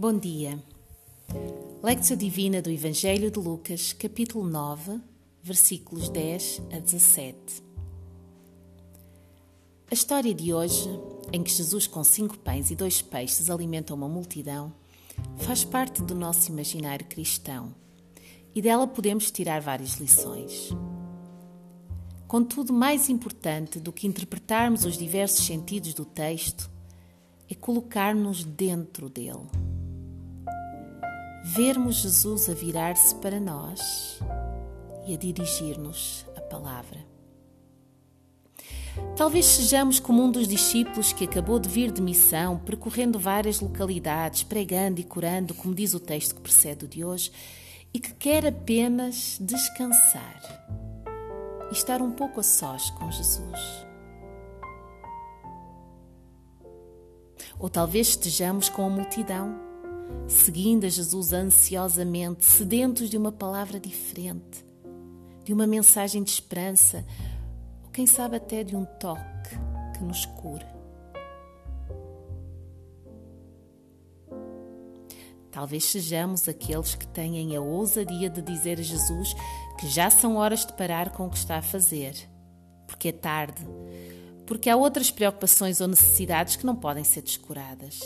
Bom dia. Lectio Divina do Evangelho de Lucas, capítulo 9, versículos 10 a 17. A história de hoje, em que Jesus, com cinco pães e dois peixes, alimenta uma multidão, faz parte do nosso imaginário cristão e dela podemos tirar várias lições. Contudo, mais importante do que interpretarmos os diversos sentidos do texto é colocar-nos dentro dele vermos Jesus a virar-se para nós e a dirigir-nos a palavra. Talvez sejamos como um dos discípulos que acabou de vir de missão, percorrendo várias localidades, pregando e curando, como diz o texto que precede o de hoje, e que quer apenas descansar e estar um pouco a sós com Jesus. Ou talvez estejamos com a multidão seguindo a Jesus ansiosamente, sedentos de uma palavra diferente, de uma mensagem de esperança, ou quem sabe até de um toque que nos cura. Talvez sejamos aqueles que têm a ousadia de dizer a Jesus que já são horas de parar com o que está a fazer, porque é tarde, porque há outras preocupações ou necessidades que não podem ser descuradas.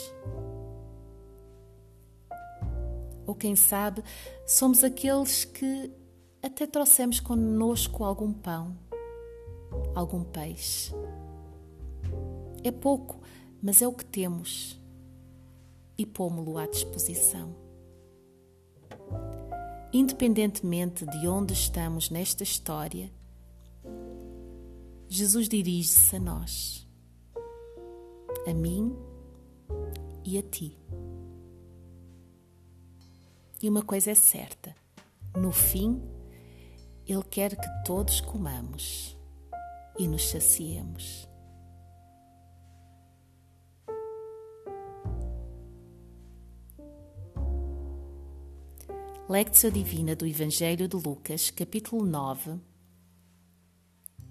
Ou quem sabe, somos aqueles que até trouxemos connosco algum pão, algum peixe. É pouco, mas é o que temos e pômo-lo à disposição. Independentemente de onde estamos nesta história, Jesus dirige-se a nós, a mim e a ti. E uma coisa é certa: no fim, Ele quer que todos comamos e nos saciemos. Lectio Divina do Evangelho de Lucas, capítulo 9,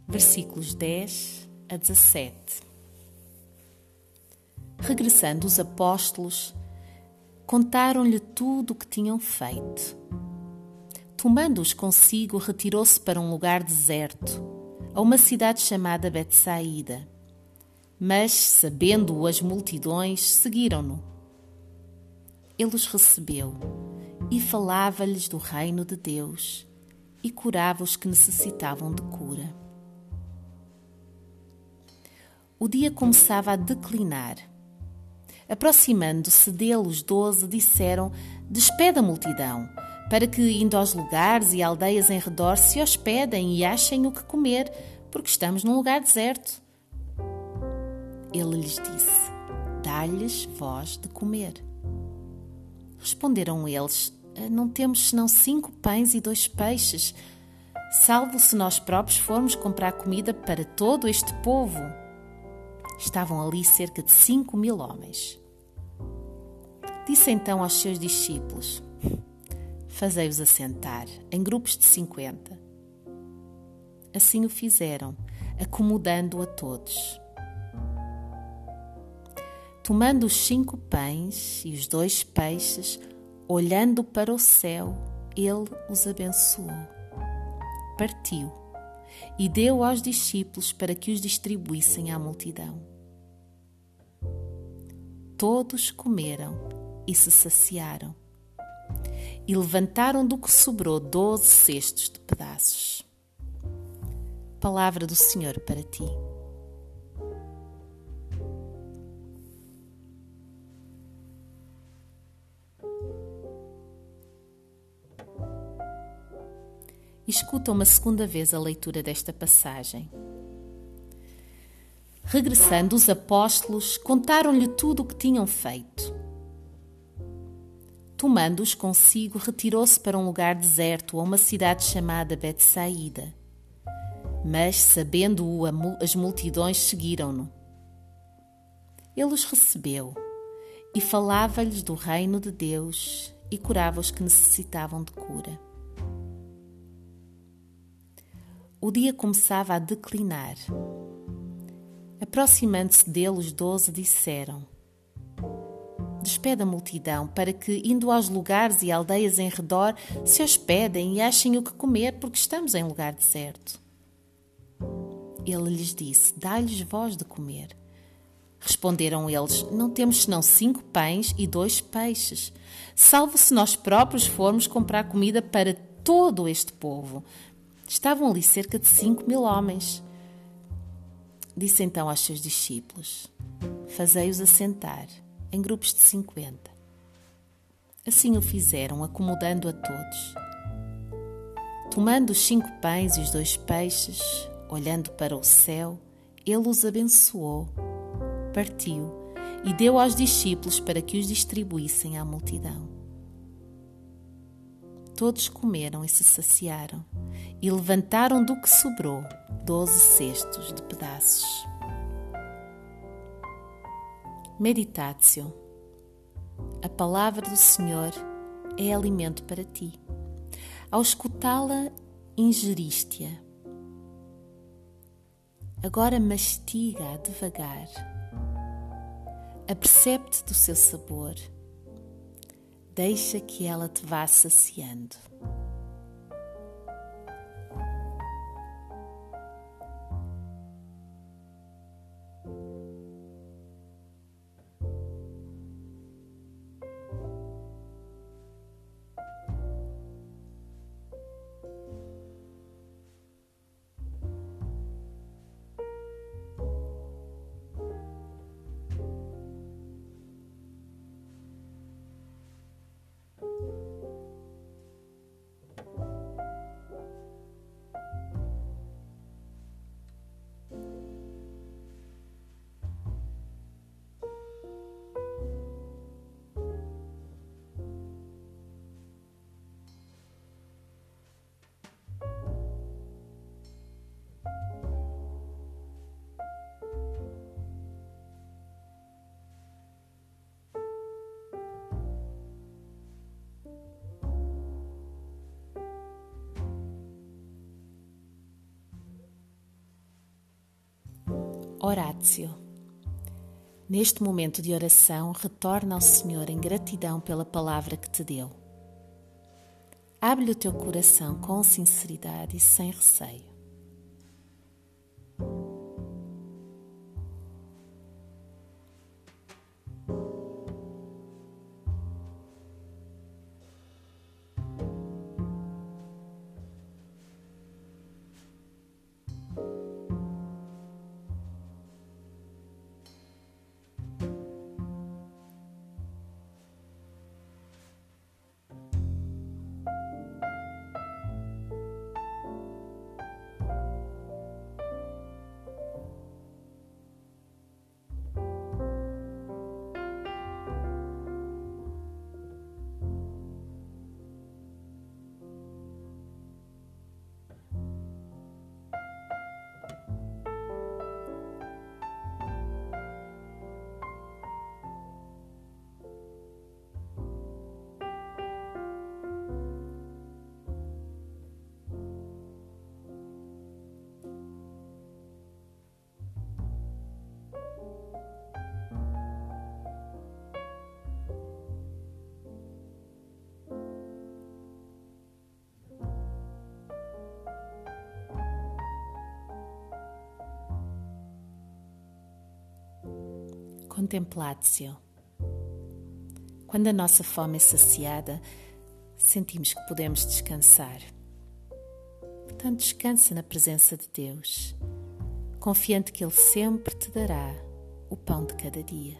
versículos 10 a 17. Regressando os apóstolos, contaram-lhe tudo o que tinham feito. Tomando-os consigo, retirou-se para um lugar deserto, a uma cidade chamada Betsaída. Mas, sabendo-o as multidões, seguiram-no. Ele os recebeu e falava-lhes do reino de Deus e curava os que necessitavam de cura. O dia começava a declinar Aproximando-se dele, os doze disseram: Despede a multidão, para que, indo aos lugares e aldeias em redor, se hospedem e achem o que comer, porque estamos num lugar deserto. Ele lhes disse: Dá-lhes voz de comer. Responderam eles: ah, Não temos senão cinco pães e dois peixes, salvo se nós próprios formos comprar comida para todo este povo. Estavam ali cerca de cinco mil homens. Disse então aos seus discípulos: Fazei-os assentar em grupos de cinquenta. Assim o fizeram, acomodando a todos. Tomando os cinco pães e os dois peixes, olhando para o céu, ele os abençoou. Partiu e deu aos discípulos para que os distribuíssem à multidão. Todos comeram e se saciaram. E levantaram do que sobrou doze cestos de pedaços. Palavra do Senhor para ti. Escuta uma segunda vez a leitura desta passagem. Regressando, os apóstolos contaram-lhe tudo o que tinham feito Tomando-os consigo, retirou-se para um lugar deserto, a uma cidade chamada Betsaída. Mas, sabendo-o, as multidões seguiram-no. Ele os recebeu e falava-lhes do reino de Deus e curava os que necessitavam de cura. O dia começava a declinar. Aproximando-se dele, os doze disseram: despede a multidão, para que, indo aos lugares e aldeias em redor, se hospedem e achem o que comer, porque estamos em lugar deserto. Ele lhes disse: Dá-lhes voz de comer. Responderam eles: Não temos senão cinco pães e dois peixes, salvo se nós próprios formos comprar comida para todo este povo. Estavam ali cerca de cinco mil homens. Disse então aos seus discípulos: Fazei-os assentar em grupos de cinquenta. Assim o fizeram, acomodando a todos. Tomando os cinco pães e os dois peixes, olhando para o céu, ele os abençoou, partiu e deu aos discípulos para que os distribuíssem à multidão. Todos comeram e se saciaram, e levantaram do que sobrou doze cestos de pedaços. Meditatio. A palavra do Senhor é alimento para ti. Ao escutá-la, ingeriste-a. Agora mastiga-a devagar. Apercebe-te do seu sabor. Deixa que ela te vá saciando. Horácio. Neste momento de oração, retorna ao Senhor em gratidão pela palavra que te deu. Abre-lhe o teu coração com sinceridade e sem receio. Contemplatio. Quando a nossa fome é saciada, sentimos que podemos descansar. Portanto, descansa na presença de Deus, confiante que Ele sempre te dará o pão de cada dia.